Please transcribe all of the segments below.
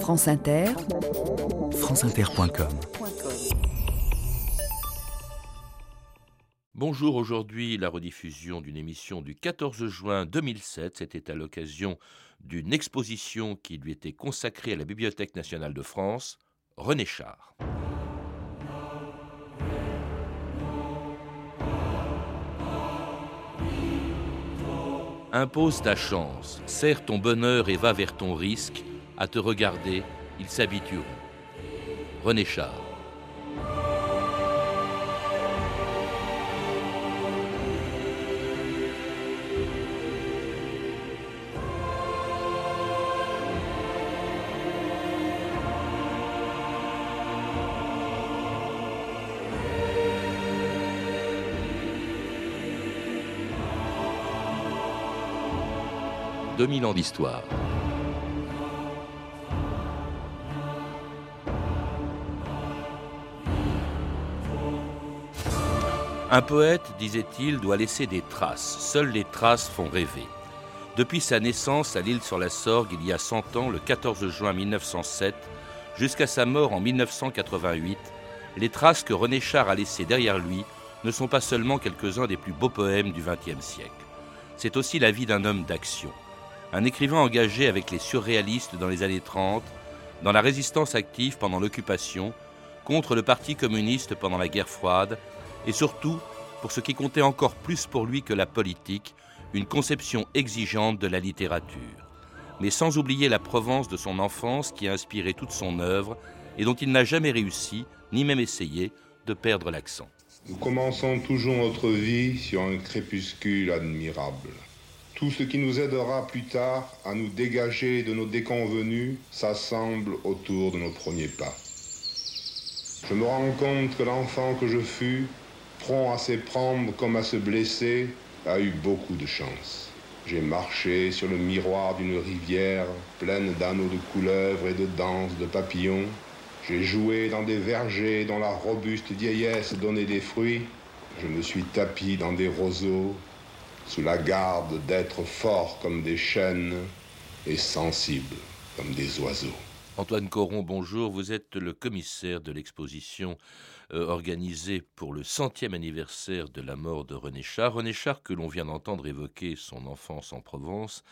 France Inter, franceinter.com Bonjour, aujourd'hui la rediffusion d'une émission du 14 juin 2007. C'était à l'occasion d'une exposition qui lui était consacrée à la Bibliothèque nationale de France, René Char. Impose ta chance, serre ton bonheur et va vers ton risque. À te regarder, ils s'habitueront. René Char. 2000 ans d'histoire. Un poète, disait-il, doit laisser des traces. Seules les traces font rêver. Depuis sa naissance à l'île sur la Sorgue il y a 100 ans, le 14 juin 1907, jusqu'à sa mort en 1988, les traces que René Char a laissées derrière lui ne sont pas seulement quelques-uns des plus beaux poèmes du XXe siècle. C'est aussi la vie d'un homme d'action un écrivain engagé avec les surréalistes dans les années 30, dans la résistance active pendant l'occupation, contre le Parti communiste pendant la guerre froide, et surtout, pour ce qui comptait encore plus pour lui que la politique, une conception exigeante de la littérature. Mais sans oublier la Provence de son enfance qui a inspiré toute son œuvre et dont il n'a jamais réussi, ni même essayé, de perdre l'accent. Nous commençons toujours notre vie sur un crépuscule admirable. Tout ce qui nous aidera plus tard à nous dégager de nos déconvenus s'assemble autour de nos premiers pas. Je me rends compte que l'enfant que je fus, prompt à s'éprendre comme à se blesser, a eu beaucoup de chance. J'ai marché sur le miroir d'une rivière pleine d'anneaux de couleuvres et de danses de papillons. J'ai joué dans des vergers dont la robuste vieillesse donnait des fruits. Je me suis tapi dans des roseaux sous la garde d'êtres forts comme des chênes et sensibles comme des oiseaux. Antoine Coron, bonjour. Vous êtes le commissaire de l'exposition euh, organisée pour le centième anniversaire de la mort de René Char. René Char, que l'on vient d'entendre évoquer son enfance en Provence,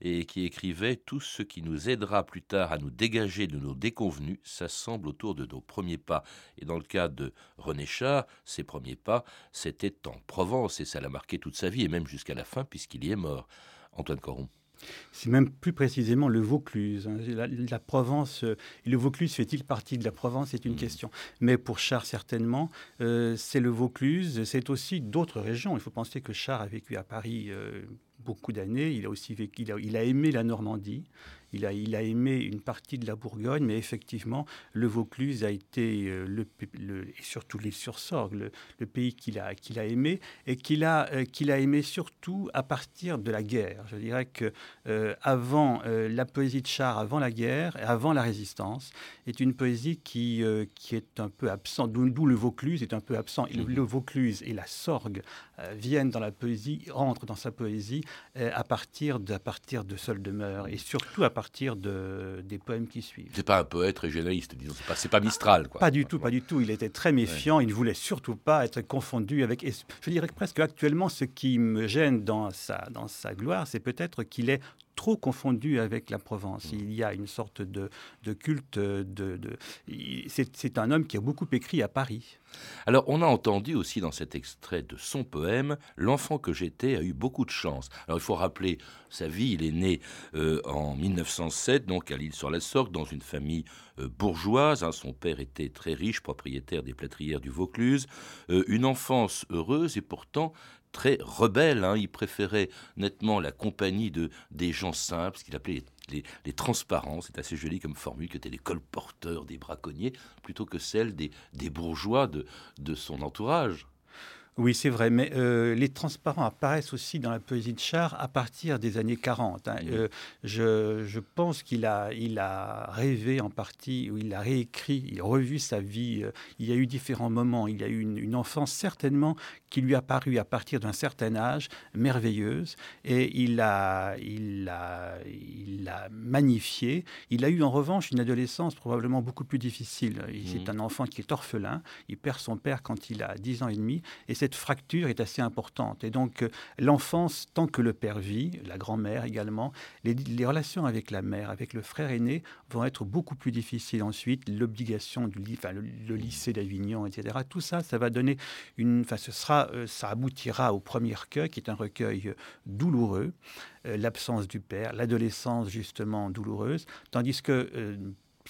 et qui écrivait Tout ce qui nous aidera plus tard à nous dégager de nos déconvenus s'assemble autour de nos premiers pas. Et dans le cas de René Char, ses premiers pas, c'était en Provence et ça l'a marqué toute sa vie et même jusqu'à la fin puisqu'il y est mort. Antoine Coron. C'est même plus précisément le Vaucluse. Hein. La, Provence, euh, le Vaucluse fait-il partie de la Provence C'est une mmh. question. Mais pour Char, certainement, euh, c'est le Vaucluse. C'est aussi d'autres régions. Il faut penser que Char a vécu à Paris euh, beaucoup d'années. Il a aussi vécu, il a aimé la Normandie. Il a, il a aimé une partie de la Bourgogne, mais effectivement, le Vaucluse a été, euh, le, et surtout l'île sur Sorgue, le, pays qu'il a, qu'il a aimé, et qu'il a, euh, qu'il a aimé surtout à partir de la guerre. Je dirais que euh, avant la poésie de Char, avant la guerre, avant la résistance, est une poésie qui, qui est un peu absente, d'où le Vaucluse est un peu absent. Le, le Vaucluse et la Sorgue viennent dans la poésie, rentrent dans sa poésie à partir de, à partir de demeure, et surtout à partir de, des poèmes qui suivent. C'est pas un poète régionaliste, disons, c'est pas, pas Mistral. Quoi. Pas du tout, pas du tout. Il était très méfiant, il ne voulait surtout pas être confondu avec... je dirais presque actuellement, ce qui me gêne dans sa, dans sa gloire, c'est peut-être qu'il est trop confondu avec la Provence. Mm. Il y a une sorte de, culte de... de c'est un homme qui a beaucoup écrit à Paris. Alors, on a entendu aussi dans cet extrait de son poème L'enfant que j'étais a eu beaucoup de chance. Alors, il faut rappeler sa vie. Il est né euh, en 1907, donc à l'île sur la Sorgue, dans une famille euh, bourgeoise. Hein. Son père était très riche, propriétaire des plâtrières du Vaucluse. Euh, une enfance heureuse et pourtant très rebelle. Hein. Il préférait nettement la compagnie de des gens simples, ce qu'il appelait les, transparents. C'est assez joli comme formule que étaient les colporteurs des braconniers, plutôt que celle des, des bourgeois de, de son entourage. Oui, c'est vrai, mais euh, les transparents apparaissent aussi dans la poésie de Char à partir des années 40. Hein. Euh, je, pense qu'il a, il a rêvé en partie, ou il a réécrit, il a revu sa vie. Euh, il y a eu différents moments. Il y a eu une, enfance certainement qui lui a paru à partir d'un certain âge merveilleuse, et il l'a il a, il a magnifié. Il a eu en revanche une adolescence probablement beaucoup plus difficile. C'est mmh. un enfant qui est orphelin. Il perd son père quand il a 10 ans et demi, et cette fracture est assez importante. Et donc, euh, l'enfance, tant que le père vit, la grand-mère également, les, relations avec la mère, avec le frère aîné, vont être beaucoup plus difficiles ensuite. L'obligation du enfin, le, lycée d'Avignon, etc. Tout ça, ça va donner une. Enfin, ce sera, euh, ça aboutira au premier recueil, qui est un recueil euh, douloureux, l'absence du père, l'adolescence justement douloureuse, tandis que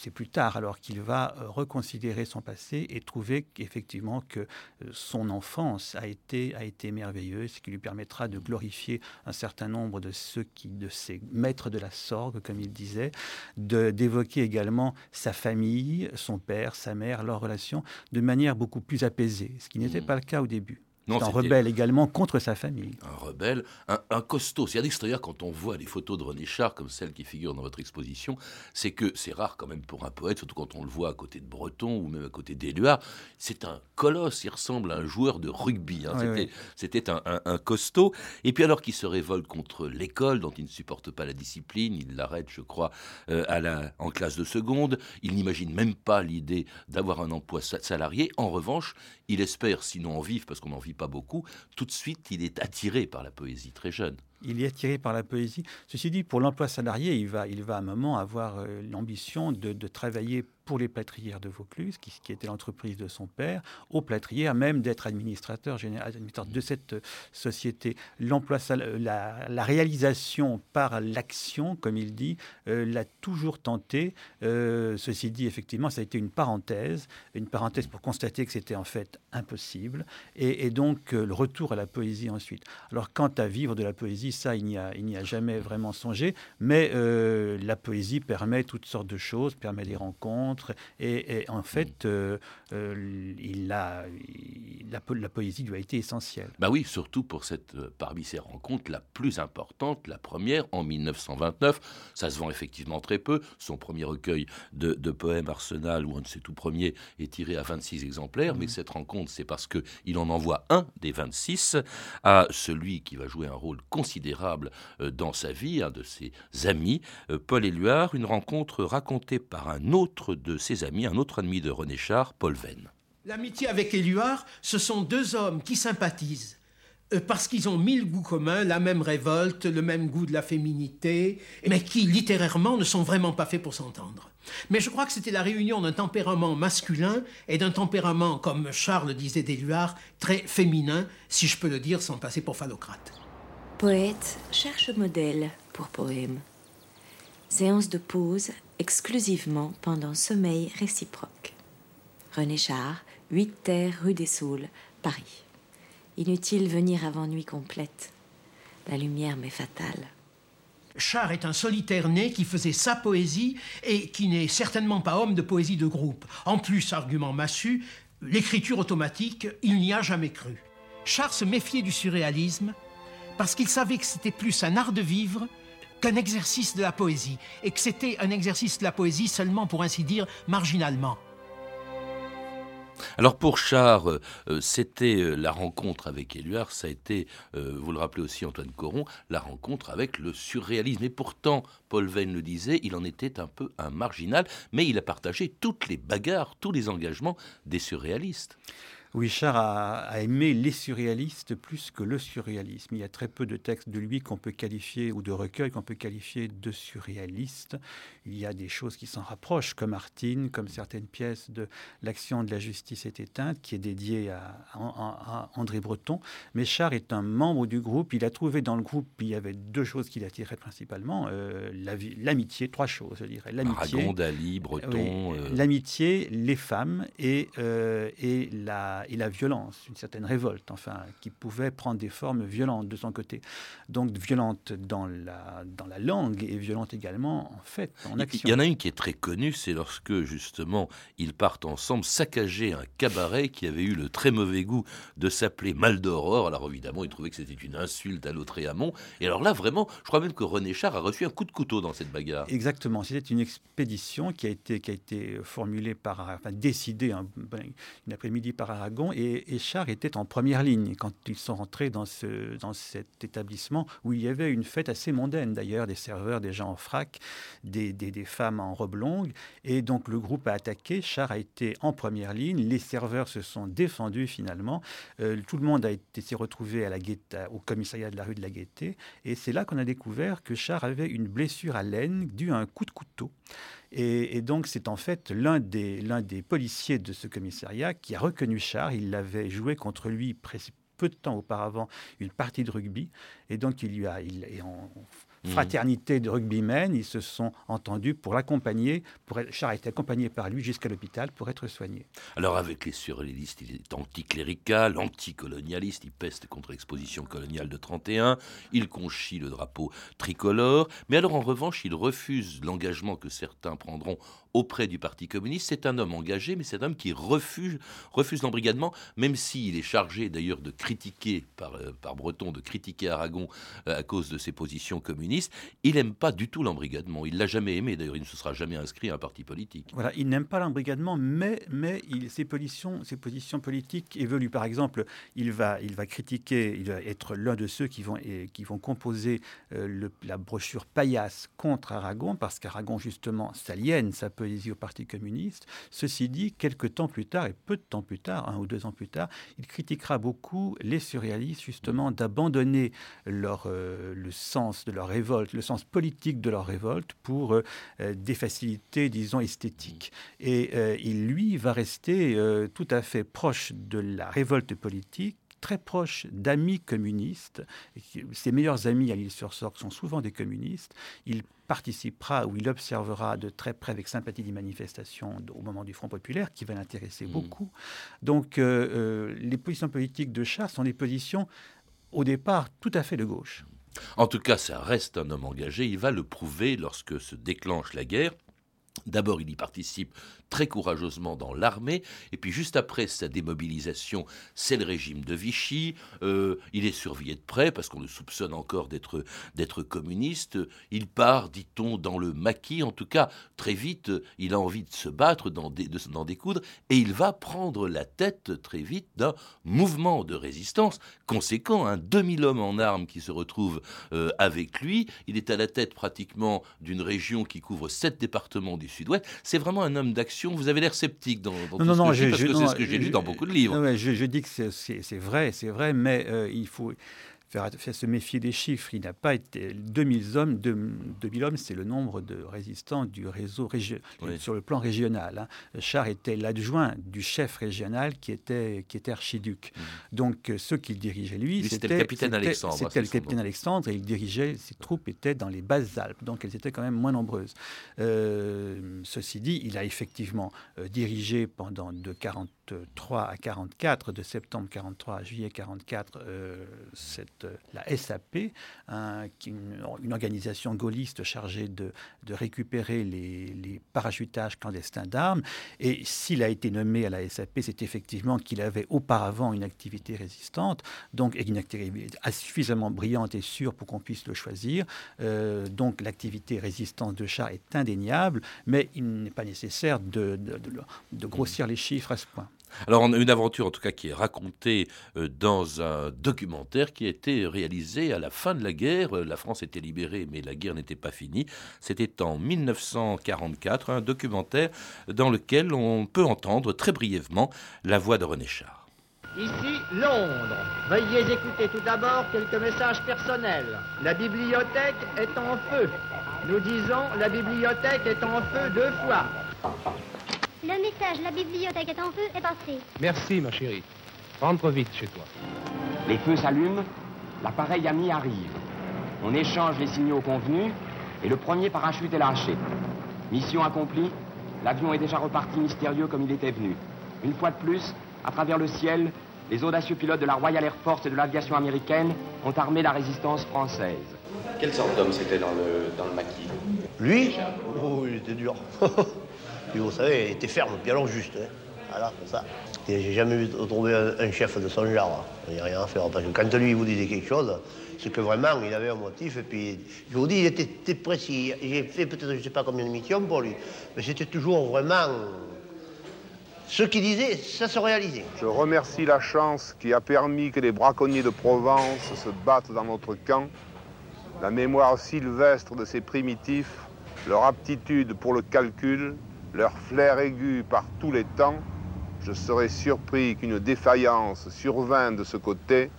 c'est plus tard alors qu'il va euh, reconsidérer son passé et trouver qu'effectivement que euh, son enfance a été, a été merveilleuse, ce qui lui permettra de glorifier un certain nombre de ceux qui, de ses maîtres de la sorgue, comme il disait, d'évoquer également sa famille, son père, sa mère, leurs relations, de manière beaucoup plus apaisée, ce qui n'était mmh. pas le cas au début un rebelle également contre sa famille. Un rebelle, un, costaud. C'est à dire quand on voit les photos de René Char, comme celles qui figurent dans votre exposition, c'est que c'est rare quand même pour un poète, surtout quand on le voit à côté de Breton ou même à côté d'Éluard. C'est un colosse, il ressemble à un joueur de rugby. Hein. C'était un, costaud. Et puis alors qu'il se révolte contre l'école, dont il ne supporte pas la discipline, il l'arrête, je crois, euh, à la, en classe de seconde. Il n'imagine même pas l'idée d'avoir un emploi salarié. En revanche, il espère, sinon en vivre, parce qu'on n'en vit pas beaucoup, tout de suite, il est attiré par la poésie très jeune il est attiré par la poésie. Ceci dit, pour l'emploi salarié, il va, il va à un moment avoir euh, l'ambition de, travailler pour les plâtrières de Vaucluse, qui, était l'entreprise de son père, aux plâtrières, même d'être administrateur général de cette euh, société. L'emploi, la, la, réalisation par l'action, comme il dit, euh, l'a toujours tenté. ceci dit, effectivement, ça a été une parenthèse, une parenthèse pour constater que c'était en fait impossible, et donc le retour à la poésie ensuite. Alors, quant à vivre de la poésie, ça, il n'y a, il n'y a jamais vraiment songé. Mais euh, la poésie permet toutes sortes de choses, permet des rencontres. Et, en fait, euh, euh, il a, la, la, poésie lui a été essentielle. Bah oui, surtout pour cette, parmi ces rencontres, la plus importante, la première en 1929. Ça se vend effectivement très peu. Son premier recueil de, de poèmes Arsenal, ou un de ses tout premiers, est tiré à 26 exemplaires. Mais mmh. cette rencontre, c'est parce qu'il en envoie un des 26 à celui qui va jouer un rôle considérable considérable euh, dans sa vie, un de ses amis, euh, Paul Éluard, une rencontre racontée par un autre de ses amis, un autre ami de René Char, Paul Venn. L'amitié avec Éluard, ce sont deux hommes qui sympathisent euh, parce qu'ils ont mille goûts communs, la même révolte, le même goût de la féminité, mais qui littérairement ne sont vraiment pas faits pour s'entendre. Mais je crois que c'était la réunion d'un tempérament masculin et d'un tempérament, comme Charles disait d'Éluard, très féminin, si je peux le dire sans passer pour phallocrate. Poète cherche modèle pour poème. Séance de pause exclusivement pendant sommeil réciproque. René Char, 8 terres rue des Saules, Paris. Inutile venir avant nuit complète. La lumière m'est fatale. Char est un solitaire né qui faisait sa poésie et qui n'est certainement pas homme de poésie de groupe. En plus, argument massu, l'écriture automatique, il n'y a jamais cru. Char se méfiait du surréalisme parce qu'il savait que c'était plus un art de vivre qu'un exercice de la poésie, et que c'était un exercice de la poésie seulement, pour ainsi dire, marginalement. Alors pour Char, euh, euh, c'était euh, la rencontre avec Éluard, ça a été, vous le rappelez aussi Antoine Coron, la rencontre avec le surréalisme. Et pourtant, Paul Venn le disait, il en était un peu un marginal, mais il a partagé toutes les bagarres, tous les engagements des surréalistes. Richard a, a, aimé les surréalistes plus que le surréalisme. Il y a très peu de textes de lui qu'on peut qualifier, ou de recueils qu'on peut qualifier de surréalistes. Il y a des choses qui s'en rapprochent, comme Artine, comme certaines pièces de L'action de la justice est éteinte, qui est dédiée à, André Breton. Mais Char est un membre du groupe. Il a trouvé dans le groupe, il y avait deux choses qui l'attiraient principalement. Euh, l'amitié, trois choses, je dirais. L'amitié. Dali, Breton. Euh. L'amitié, les femmes et, euh, et la la, et la violence, une certaine révolte, enfin, qui pouvait prendre des formes violentes de son côté. Donc violente dans la, dans la langue et violente également en fait, en action. Il y en a une qui est très connue, c'est lorsque justement ils partent ensemble saccager un cabaret qui avait eu le très mauvais goût de s'appeler Mal d'Aurore. Alors évidemment, ils trouvaient que c'était une insulte à l'autre et amont. Et alors là, vraiment, je crois même que René Char a reçu un coup de couteau dans cette bagarre. Exactement. C'était une expédition qui a été, qui a été formulée par, enfin décidée un, une après-midi par Aragon. Et, Char était en première ligne quand ils sont rentrés dans, ce, dans cet établissement où il y avait une fête assez mondaine d'ailleurs, des serveurs, des gens en frac, des, femmes en robe longue. Et donc le groupe a attaqué. Char a été en première ligne. Les serveurs se sont défendus finalement. Euh, tout le monde a été s'est retrouvé à la au commissariat de la rue de la Gaîté. Et c'est là qu'on a découvert que Char avait une blessure à l'aine due à un coup de couteau. Et, donc, c'est en fait l'un des, policiers de ce commissariat qui a reconnu Char. Il l'avait joué contre lui peu de temps auparavant une partie de rugby. Et donc, il lui a, il. Fraternité de rugbymen. Ils se sont entendus pour l'accompagner. Pour Char a été accompagné par lui jusqu'à l'hôpital pour être soigné. Alors avec les surréalistes, il est anticlérical, anticolonialiste, il peste contre l'exposition coloniale de 31, il conchit le drapeau tricolore, mais alors en revanche, il refuse l'engagement que certains prendront auprès du Parti communiste. C'est un homme engagé, mais c'est un homme qui refuse, l'embrigadement, même s'il est chargé d'ailleurs de critiquer, par, euh, Breton, de critiquer Aragon euh, à cause de ses positions communistes. Il n'aime pas du tout l'embrigadement. Il l'a jamais aimé. D'ailleurs, il ne se sera jamais inscrit à un parti politique. Voilà, il n'aime pas l'embrigadement, mais, ses, positions, politiques évoluent. Par exemple, il va, critiquer, il va être l'un de ceux qui vont, composer euh, la brochure paillasse contre Aragon, parce qu'Aragon, justement, s'aliène sa poésie au Parti communiste. Ceci dit, quelques temps plus tard, et peu de temps plus tard, un ou deux ans plus tard, il critiquera beaucoup les surréalistes, justement, d'abandonner leur, euh, le sens de leur révolte, le sens politique de leur révolte pour euh, euh, des facilités, disons, esthétiques. Et il, lui, va rester tout à fait proche de la révolte politique très proche d'amis communistes. Ses meilleurs amis à l'île sur Sorgue sont souvent des communistes. Il participera ou il observera de très près avec sympathie des manifestations au moment du Front populaire qui va l'intéresser mmh. beaucoup. Donc euh, euh, les positions politiques de Char sont des positions au départ tout à fait de gauche. En tout cas, ça reste un homme engagé. Il va le prouver lorsque se déclenche la guerre. D'abord, il y participe très courageusement dans l'armée, et puis juste après sa démobilisation, c'est le régime de Vichy. Euh, il est surveillé de près parce qu'on le soupçonne encore d'être d'être communiste. Il part, dit-on, dans le maquis. En tout cas, très vite, il a envie de se battre, d'en découdre, et il va prendre la tête très vite d'un mouvement de résistance conséquent. Un 2000 hommes en armes qui se retrouvent euh, avec lui. Il est à la tête pratiquement d'une région qui couvre sept départements du Sud-Ouest. C'est vraiment un homme d'action. Vous avez l'air sceptique dans, dans non, tout non, ce que je, parce que c'est ce que j'ai lu dans beaucoup de livres. je, dis que c'est vrai, c'est vrai, mais euh, il faut faire, se méfier des chiffres. Il n'a pas été 2000 hommes. 2000 hommes, c'est le nombre de résistants du réseau sur le plan régional. Hein. Char était l'adjoint du chef régional qui était, qui était archiduc. Mmh. Donc ceux qu'il dirigeait lui, c'était le capitaine Alexandre. C'était le capitaine Alexandre et il dirigeait. Ses troupes étaient dans les basses Alpes, donc elles étaient quand même moins nombreuses. Euh, ceci dit, il a effectivement euh, dirigé pendant de 43 à 44, de septembre 43 à juillet 44, euh, cette la SAP, une, organisation gaulliste chargée de, récupérer les, parachutages clandestins d'armes. Et s'il a été nommé à la SAP, c'est effectivement qu'il avait auparavant une activité résistante, donc une activité suffisamment brillante et sûre pour qu'on puisse le choisir. Euh, donc l'activité résistance de chat est indéniable, mais il n'est pas nécessaire de grossir les chiffres à ce point. Alors, une aventure en tout cas qui est racontée euh, dans un documentaire qui a été réalisé à la fin de la guerre. Euh, la France était libérée, mais la guerre n'était pas finie. C'était en 1944, un documentaire dans lequel on peut entendre très brièvement la voix de René Char. Ici, Londres. Veuillez écouter tout d'abord quelques messages personnels. La bibliothèque est en feu. Nous disons, la bibliothèque est en feu deux fois. Le message, la bibliothèque est en feu, est passé. Merci, ma chérie. Rentre vite chez toi. Les feux s'allument, l'appareil ami arrive. On échange les signaux convenus et le premier parachute est lâché. Mission accomplie, l'avion est déjà reparti mystérieux comme il était venu. Une fois de plus, à travers le ciel, les audacieux pilotes de la Royal Air Force et de l'aviation américaine ont armé la résistance française. Quelle sorte d'homme c'était dans le, dans le maquis? Lui? Oh, il était dur. Lui, vous savez, il était ferme, bien long juste. Hein. Voilà, c'est ça. J'ai jamais vu trouver un, chef de son genre. Il n'y a rien à faire. Parce que quand lui vous disait quelque chose, c'est que vraiment, il avait un motif. Et puis, je vous dis, il était, précis. J'ai fait peut-être, je ne sais pas combien de missions pour lui. Mais c'était toujours vraiment ce qu'il disait, ça se réalisait. Je remercie la chance qui a permis que les braconniers de Provence se battent dans notre camp. La mémoire sylvestre de ces primitifs, leur aptitude pour le calcul, leur flair aigu par tous les temps, je serais surpris qu'une défaillance survint de ce côté.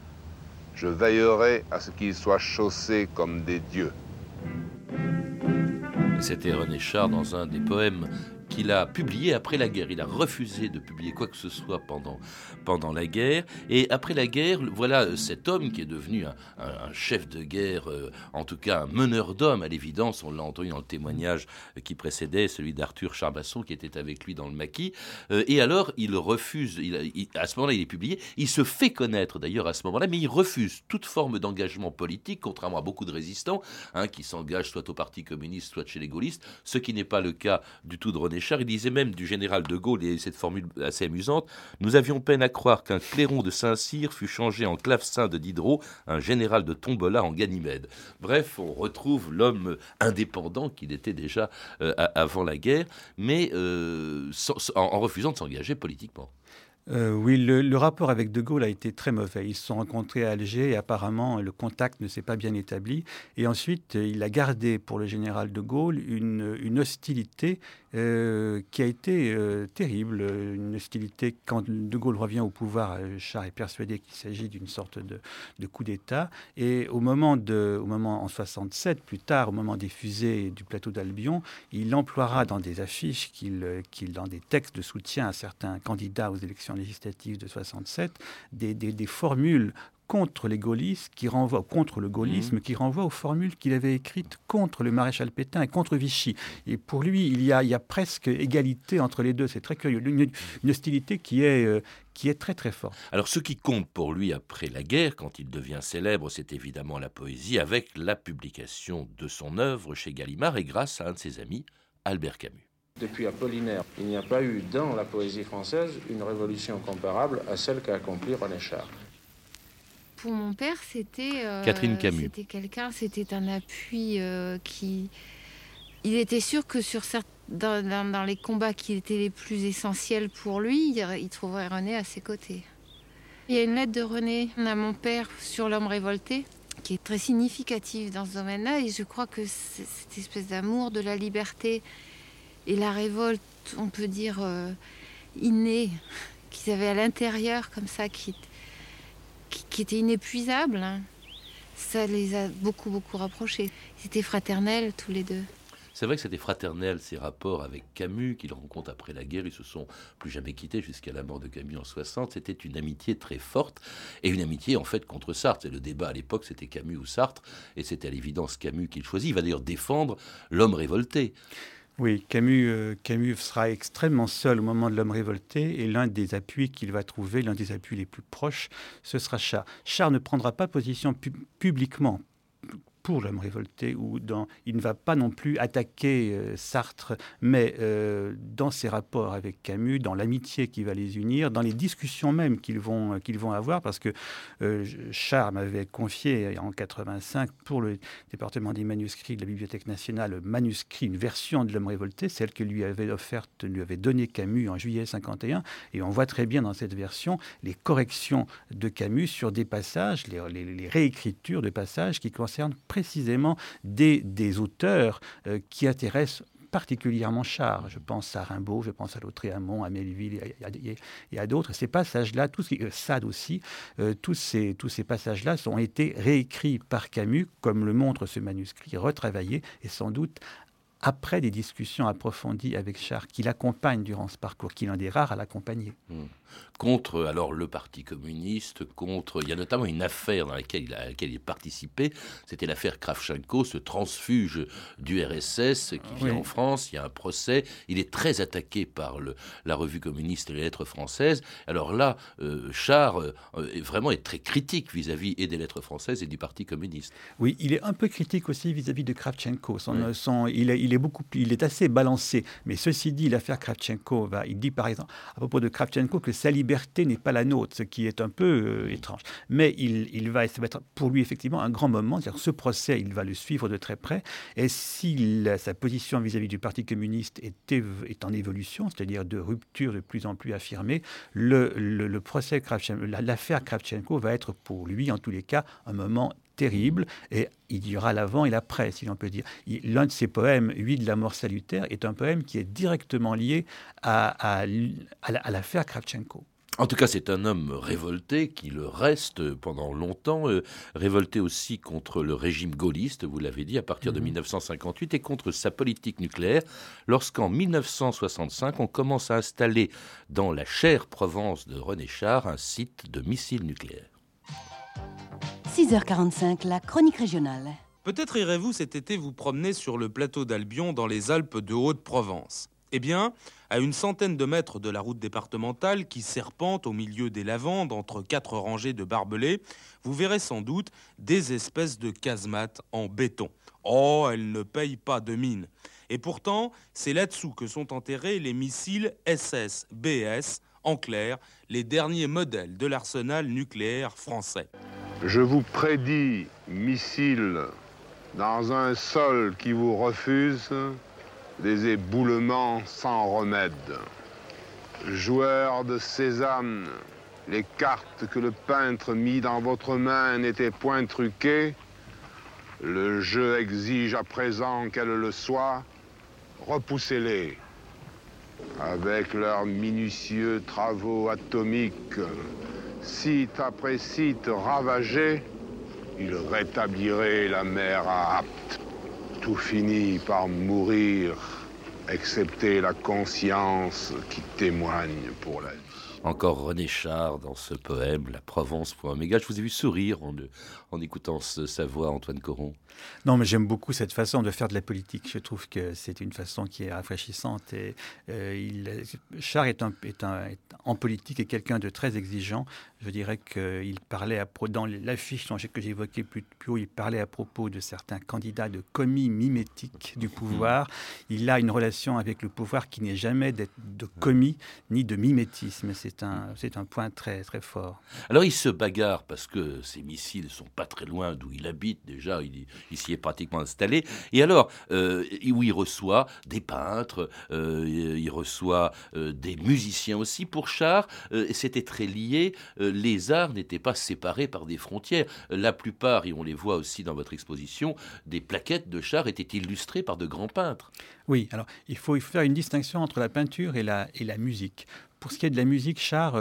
Je veillerai à ce qu'ils soient chaussés comme des dieux. C'était René Char dans un des poèmes qu'il a publié après la guerre. Il a refusé de publier quoi que ce soit pendant, pendant la guerre. Et après la guerre, voilà cet homme qui est devenu un, chef de guerre, euh, en tout cas un meneur d'hommes à l'évidence. On l'a entendu dans le témoignage qui précédait, celui d'Arthur Charbasson qui était avec lui dans le maquis. Euh, et alors, il refuse, à ce moment-là, il est publié. Il se fait connaître d'ailleurs à ce moment-là, mais il refuse toute forme d'engagement politique, contrairement à beaucoup de résistants hein, qui s'engagent soit au Parti communiste, soit chez les gaullistes, ce qui n'est pas le cas du tout de René il disait même du général de Gaulle, et cette formule assez amusante, nous avions peine à croire qu'un clairon de Saint-Cyr fût changé en clavecin de Diderot, un général de Tombola en Ganymède. Bref, on retrouve l'homme indépendant qu'il était déjà euh, avant la guerre, mais euh, en refusant de s'engager politiquement. Euh, oui, le, rapport avec De Gaulle a été très mauvais. Ils se sont rencontrés à Alger et apparemment le contact ne s'est pas bien établi. Et ensuite, il a gardé pour le général De Gaulle une, hostilité euh, qui a été euh, terrible. Une hostilité, quand De Gaulle revient au pouvoir, Char est persuadé qu'il s'agit d'une sorte de, coup d'État. Et au moment, de, en 67, plus tard, au moment des fusées du plateau d'Albion, il emploiera dans des affiches, qu'il, dans des textes de soutien à certains candidats aux élections législative de 67 des, des, formules contre les gaullistes qui renvoient contre le gaullisme mmh. qui renvoie aux formules qu'il avait écrites contre le maréchal Pétain et contre Vichy. Et pour lui, il y a, il y a presque égalité entre les deux. C'est très curieux. Une, hostilité qui est, euh, qui est très très forte. Alors ce qui compte pour lui après la guerre, quand il devient célèbre, c'est évidemment la poésie avec la publication de son œuvre chez Gallimard et grâce à un de ses amis, Albert Camus. Depuis Apollinaire, il n'y a pas eu dans la poésie française une révolution comparable à celle qu'a accomplie René Char. Pour mon père, c'était euh, Catherine Camus. C'était quelqu'un, c'était un appui euh, qui. Il était sûr que sur dans, dans, les combats qui étaient les plus essentiels pour lui, il trouverait René à ses côtés. Il y a une lettre de René à mon père sur l'homme révolté qui est très significative dans ce domaine-là et je crois que cette espèce d'amour de la liberté et la révolte, on peut dire, euh, innée, qu'ils avaient à l'intérieur, comme ça, qui, qui, était inépuisable, hein. ça les a beaucoup, beaucoup rapprochés. Ils étaient fraternels tous les deux. C'est vrai que c'était fraternel, ces rapports avec Camus, qu'il rencontre après la guerre. Ils se sont plus jamais quittés jusqu'à la mort de Camus en 60. C'était une amitié très forte et une amitié en fait contre Sartre. Et le débat à l'époque, c'était Camus ou Sartre. Et c'était à l'évidence Camus qu'il choisit. Il va d'ailleurs défendre l'homme révolté. Oui, Camus, euh, Camus sera extrêmement seul au moment de l'homme révolté et l'un des appuis qu'il va trouver, l'un des appuis les plus proches, ce sera Char. Char ne prendra pas position publiquement pour l'homme révolté, ou dans, il ne va pas non plus attaquer euh, Sartre, mais euh, dans ses rapports avec Camus, dans l'amitié qui va les unir, dans les discussions même qu'ils vont, qu'ils vont avoir, parce que euh, Charles m'avait confié en 85 pour le département des manuscrits de la Bibliothèque nationale, manuscrit, une version de l'homme révolté, celle que lui avait offerte, lui avait donné Camus en juillet 51, et on voit très bien dans cette version les corrections de Camus sur des passages, les réécritures de passages qui concernent précisément des, auteurs euh, qui intéressent particulièrement Char. Je pense à Rimbaud, je pense à Lautréamont, à Melville et à, d'autres. Ces passages-là, tous, euh, Sade aussi, euh, tous ces, tous ces passages-là ont été réécrits par Camus, comme le montre ce manuscrit, retravaillé et sans doute après des discussions approfondies avec Char, qui l'accompagne durant ce parcours, qui l'un des rares à l'accompagner. Mmh. Contre alors le Parti communiste, contre. Il y a notamment une affaire dans laquelle il a, laquelle il participé. C'était l'affaire Kravchenko, ce transfuge du RSS qui vient en France. Il y a un procès. Il est très attaqué par le, la revue communiste et les lettres françaises. Alors là, euh, Char euh, est vraiment est très critique vis-à-vis et des lettres françaises et du Parti communiste. Oui, il est un peu critique aussi vis-à-vis de Kravchenko. Son, il, est, il, est beaucoup, il est assez balancé. Mais ceci dit, l'affaire Kravchenko, va, il dit par exemple à propos de Kravchenko que sa liberté n'est pas la nôtre, ce qui est un peu euh, étrange. Mais il, il va, être pour lui effectivement un grand moment. Ce procès, il va le suivre de très près. Et si sa position vis-à-vis du Parti communiste est, en évolution, c'est-à-dire de rupture de plus en plus affirmée, le, le, procès l'affaire Kravchenko va être pour lui, en tous les cas, un moment terrible, et il y aura l'avant et l'après, si l'on peut dire. L'un de ses poèmes, Huit de la mort salutaire, est un poème qui est directement lié à, à l'affaire Kravchenko. En tout cas, c'est un homme révolté qui le reste pendant longtemps, euh, révolté aussi contre le régime gaulliste, vous l'avez dit, à partir de 1958, mhm. et contre sa politique nucléaire, lorsqu'en 1965, on commence à installer dans la chère Provence de René Char un site de missiles nucléaires. 6h45, la chronique régionale. Peut-être irez-vous cet été vous promener sur le plateau d'Albion dans les Alpes de Haute-Provence. Eh bien, à une centaine de mètres de la route départementale qui serpente au milieu des lavandes entre quatre rangées de barbelés, vous verrez sans doute des espèces de casemates en béton. Oh, elles ne payent pas de mine. Et pourtant, c'est là-dessous que sont enterrés les missiles SS-BS, en clair, les derniers modèles de l'arsenal nucléaire français. Je vous prédis, missiles, dans un sol qui vous refuse, des éboulements sans remède. Joueurs de sésame, les cartes que le peintre mit dans votre main n'étaient point truquées. Le jeu exige à présent qu'elles le soient. Repoussez-les. Avec leurs minutieux travaux atomiques, site après site ravagé, ils rétabliraient la mer à Apte tout finit par mourir, excepté la conscience qui témoigne pour la vie. Encore René Char dans ce poème, La Provence pour Oméga. Je vous ai vu sourire en, en écoutant sa voix, Antoine Coron. Non, mais j'aime beaucoup cette façon de faire de la politique. Je trouve que c'est une façon qui est rafraîchissante. Et, euh, il, Char est, un, est, un, en politique et quelqu'un de très exigeant. Je dirais qu'il parlait à, dans l'affiche que j'évoquais plus, plus haut, il parlait à propos de certains candidats de commis mimétiques du pouvoir. Il a une relation avec le pouvoir qui n'est jamais de commis ni de mimétisme. C'est un, c'est un point très, très fort. Alors il se bagarre parce que ces missiles sont pas très loin d'où il habite déjà. Il, il s'y est pratiquement installé. Et alors, euh, où il reçoit des peintres, euh, il reçoit euh, des musiciens aussi pour Char. et c'était très lié. Les arts n'étaient pas séparés par des frontières. La plupart, et on les voit aussi dans votre exposition, des plaquettes de Char étaient illustrées par de grands peintres. Oui, alors il faut, faire une distinction entre la peinture et la, musique. Pour ce qui est de la musique, Char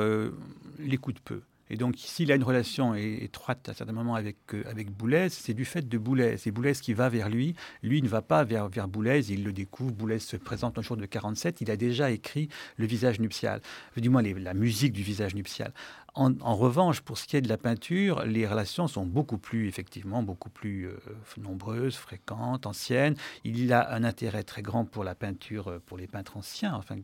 l'écoute peu. Et donc, s'il a une relation étroite à certains moments avec, euh, avec Boulez, c'est du fait de Boulez. C'est Boulez qui va vers lui. Lui ne va pas vers, vers Boulez, il le découvre. Boulez se présente un jour de 47. Il a déjà écrit Le visage nuptial, du moins la musique du visage nuptial. En, revanche, pour ce qui est de la peinture, les relations sont beaucoup plus, effectivement, beaucoup plus euh, nombreuses, fréquentes, anciennes. Il a un intérêt très grand pour la peinture, euh, pour les peintres anciens. Enfin,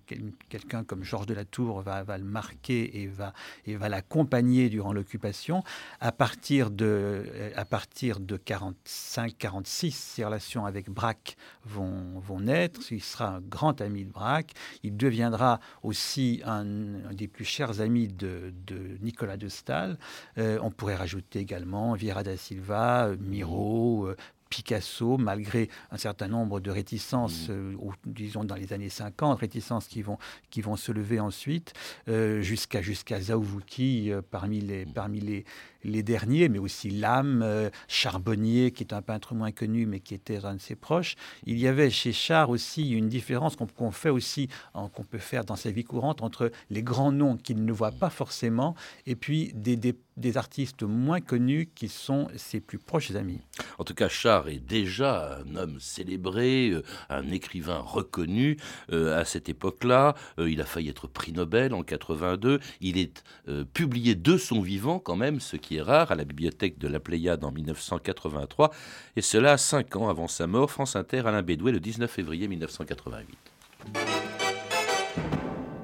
quelqu'un comme Georges de la Tour va, le marquer et va, et va l'accompagner durant l'occupation. À partir de, euh, à partir de 45-46, ses relations avec Braque vont, vont naître. Il sera un grand ami de Braque. Il deviendra aussi un, des plus chers amis de, de Nicolas de Stahl. Euh, on pourrait rajouter également Vieira da Silva, euh, Miro, euh, Picasso, malgré un certain nombre de réticences, mmh. disons dans les années 50, réticences qui vont, qui vont se lever ensuite, jusqu'à jusqu'à Zaouvuki parmi, les, mmh. parmi les, les derniers, mais aussi Lame, euh, Charbonnier, qui est un peintre moins connu, mais qui était un de ses proches. Il y avait chez Char aussi une différence qu'on fait aussi, qu'on peut faire dans sa vie courante, entre les grands noms qu'il ne voit pas forcément, et puis des, artistes moins connus qui sont ses plus proches amis. En tout cas, Char est déjà un homme célébré, euh, un écrivain reconnu euh, à cette époque-là. Il a failli être prix Nobel en 82. Il est publié de son vivant quand même, ce qui à la bibliothèque de la Pléiade en 1983. Et cela cinq ans avant sa mort. France Inter, Alain Bédouet, le 19 février 1988.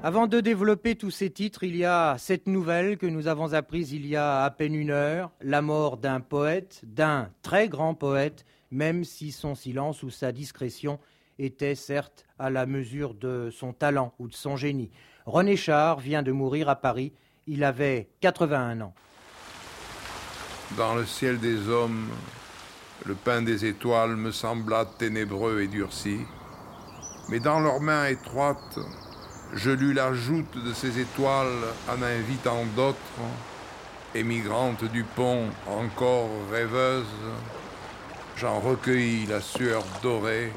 Avant de développer tous ces titres, il y a cette nouvelle que nous avons apprise il y a à peine une heure, la mort d'un poète, d'un très grand poète, même si son silence ou sa discrétion était certes à la mesure de son talent ou de son génie. René Char vient de mourir à Paris, il avait 81 ans. Dans le ciel des hommes, le pain des étoiles me sembla ténébreux et durci, mais dans leurs mains étroites, je lus la joute de ces étoiles en invitant d'autres, émigrantes du pont, encore rêveuses. J'en recueillis la sueur dorée,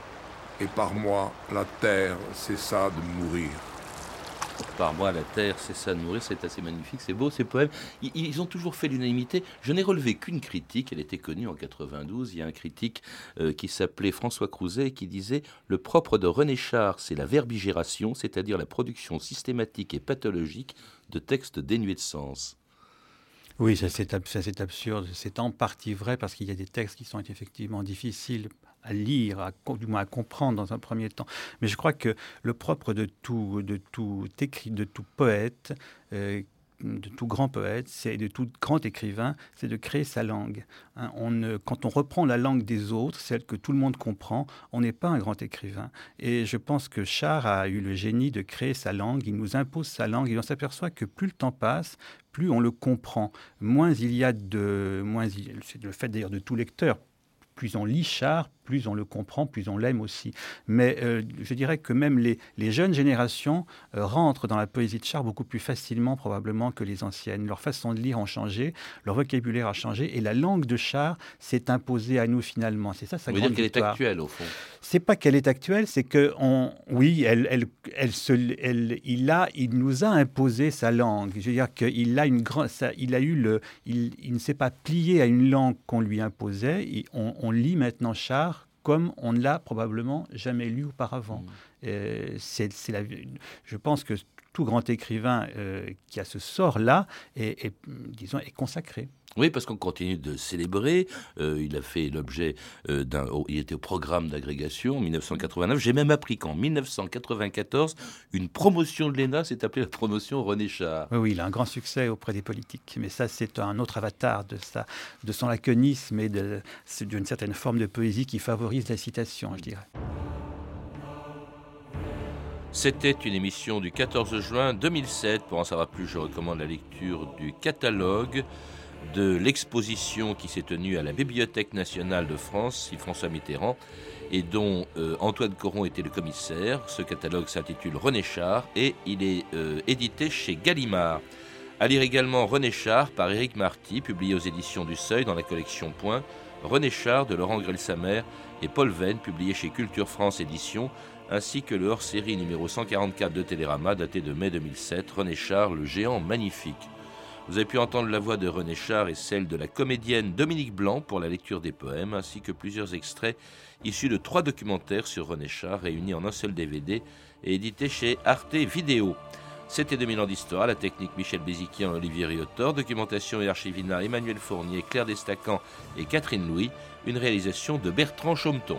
et par moi la terre cessa de mourir par moi la terre cessa de mourir, c'est assez magnifique, c'est beau ces poèmes. Ils, ont toujours fait l'unanimité. Je n'ai relevé qu'une critique, elle était connue en 92. Il y a un critique euh, qui s'appelait François Crouzet qui disait Le propre de René Char, c'est la verbigération, c'est-à-dire la production systématique et pathologique de textes dénués de sens. Oui, c'est absurde. C'est en partie vrai parce qu'il y a des textes qui sont effectivement difficiles à lire, à, du moins à comprendre dans un premier temps. Mais je crois que le propre de tout, de tout écrit, de tout poète, euh, de tout grand poète, c'est de tout grand écrivain, c'est de créer sa langue. Hein. on quand on reprend la langue des autres, celle que tout le monde comprend, on n'est pas un grand écrivain. Et je pense que Char a eu le génie de créer sa langue. Il nous impose sa langue et on s'aperçoit que plus le temps passe, plus on le comprend, moins il y a de, moins c'est le fait d'ailleurs de tout lecteur. Plus on lit Char, plus on le comprend, plus on l'aime aussi. Mais euh, je dirais que même les, jeunes générations euh, rentrent dans la poésie de Char beaucoup plus facilement probablement que les anciennes. Leur façon de lire a changé, leur vocabulaire a changé, et la langue de Char s'est imposée à nous finalement. C'est ça sa Vous grande dire qu'elle est actuelle au fond? C'est pas qu'elle est actuelle, c'est que on, oui, elle, elle, elle, se, elle, il a, il nous a imposé sa langue. Je veux dire qu'il a une grande, il a eu le, il, il ne s'est pas plié à une langue qu'on lui imposait. on, on lit maintenant Char comme on ne l'a probablement jamais lu auparavant. Mmh. c'est, je pense que tout grand écrivain euh, qui a ce sort-là est, disons, est consacré. Oui, parce qu'on continue de célébrer. Euh, il a fait l'objet euh, d'un. il était au programme d'agrégation en 1989. J'ai même appris qu'en 1994, une promotion de l'ENA s'est appelée la promotion René Char. Oui, il a un grand succès auprès des politiques. Mais ça, c'est un autre avatar de, sa, de son laconisme et d'une certaine forme de poésie qui favorise la citation, je dirais. C'était une émission du 14 juin 2007. Pour en savoir plus, je recommande la lecture du catalogue de l'exposition qui s'est tenue à la Bibliothèque nationale de France, si François Mitterrand, et dont euh, Antoine Coron était le commissaire. Ce catalogue s'intitule René Char et il est euh, édité chez Gallimard. À lire également René Char par Éric Marty, publié aux éditions du Seuil dans la collection Point. René Char de Laurent Grel-Samer et Paul Venn, publié chez Culture France Éditions ainsi que le hors-série numéro 144 de Télérama daté de mai 2007, René Char, le géant magnifique. Vous avez pu entendre la voix de René Char et celle de la comédienne Dominique Blanc pour la lecture des poèmes, ainsi que plusieurs extraits issus de trois documentaires sur René Char réunis en un seul DVD et édités chez Arte Vidéo. C'était 2000 ans d'histoire, la technique Michel Béziquian Olivier Riotor, documentation et archivina Emmanuel Fournier, Claire Destacan et Catherine Louis, une réalisation de Bertrand Chaumeton.